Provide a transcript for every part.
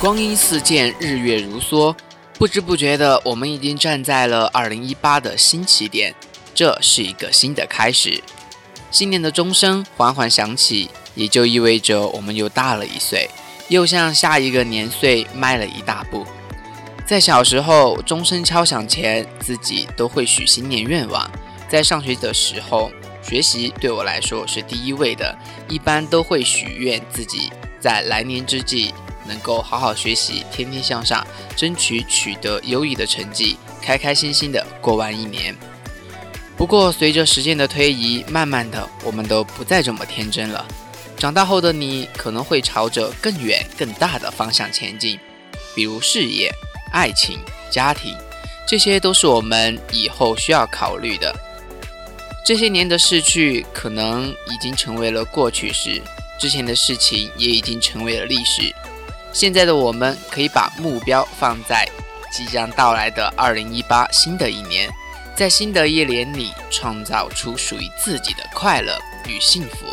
光阴似箭，日月如梭，不知不觉的，我们已经站在了二零一八的新起点。这是一个新的开始，新年的钟声缓缓响起，也就意味着我们又大了一岁，又向下一个年岁迈了一大步。在小时候，钟声敲响前，自己都会许新年愿望。在上学的时候，学习对我来说是第一位的，一般都会许愿自己在来年之际。能够好好学习，天天向上，争取取得优异的成绩，开开心心的过完一年。不过，随着时间的推移，慢慢的，我们都不再这么天真了。长大后的你，可能会朝着更远、更大的方向前进，比如事业、爱情、家庭，这些都是我们以后需要考虑的。这些年的逝去，可能已经成为了过去式，之前的事情也已经成为了历史。现在的我们可以把目标放在即将到来的二零一八新的一年，在新的一年里创造出属于自己的快乐与幸福。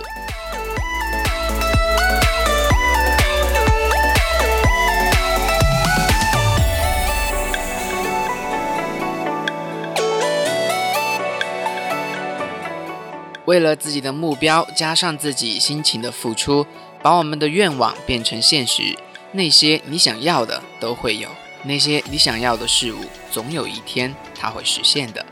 为了自己的目标，加上自己辛勤的付出，把我们的愿望变成现实。那些你想要的都会有，那些你想要的事物，总有一天它会实现的。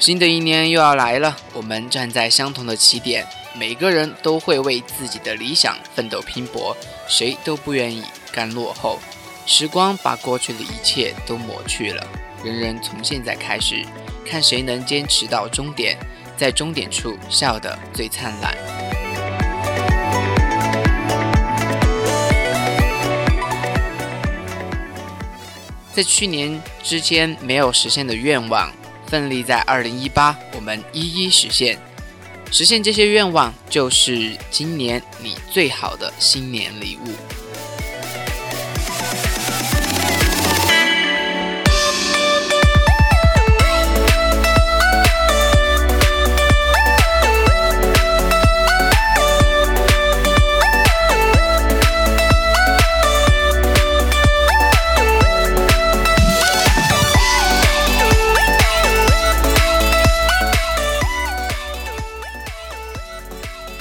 新的一年又要来了，我们站在相同的起点，每个人都会为自己的理想奋斗拼搏，谁都不愿意干落后。时光把过去的一切都抹去了，人人从现在开始，看谁能坚持到终点，在终点处笑得最灿烂。在去年之间没有实现的愿望，奋力在二零一八，我们一一实现。实现这些愿望，就是今年你最好的新年礼物。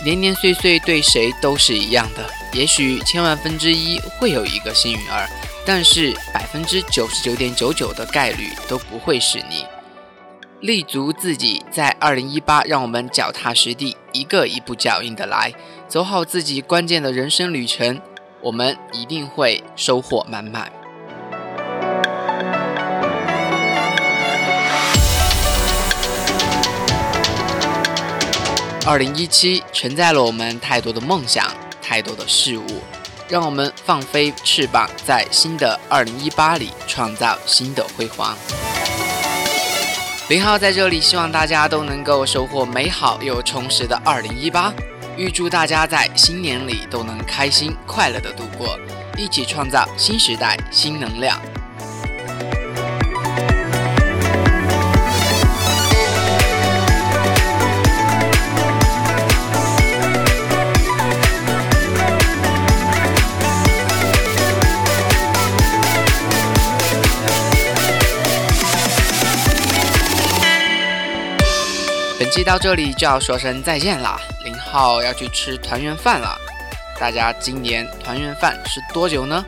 年年岁岁对谁都是一样的，也许千万分之一会有一个幸运儿，但是百分之九十九点九九的概率都不会是你。立足自己，在二零一八，让我们脚踏实地，一个一步脚印的来，走好自己关键的人生旅程，我们一定会收获满满。二零一七承载了我们太多的梦想，太多的事物，让我们放飞翅膀，在新的二零一八里创造新的辉煌。林浩在这里，希望大家都能够收获美好又充实的二零一八，预祝大家在新年里都能开心快乐的度过，一起创造新时代新能量。期到这里就要说声再见啦，林浩要去吃团圆饭了。大家今年团圆饭是多久呢？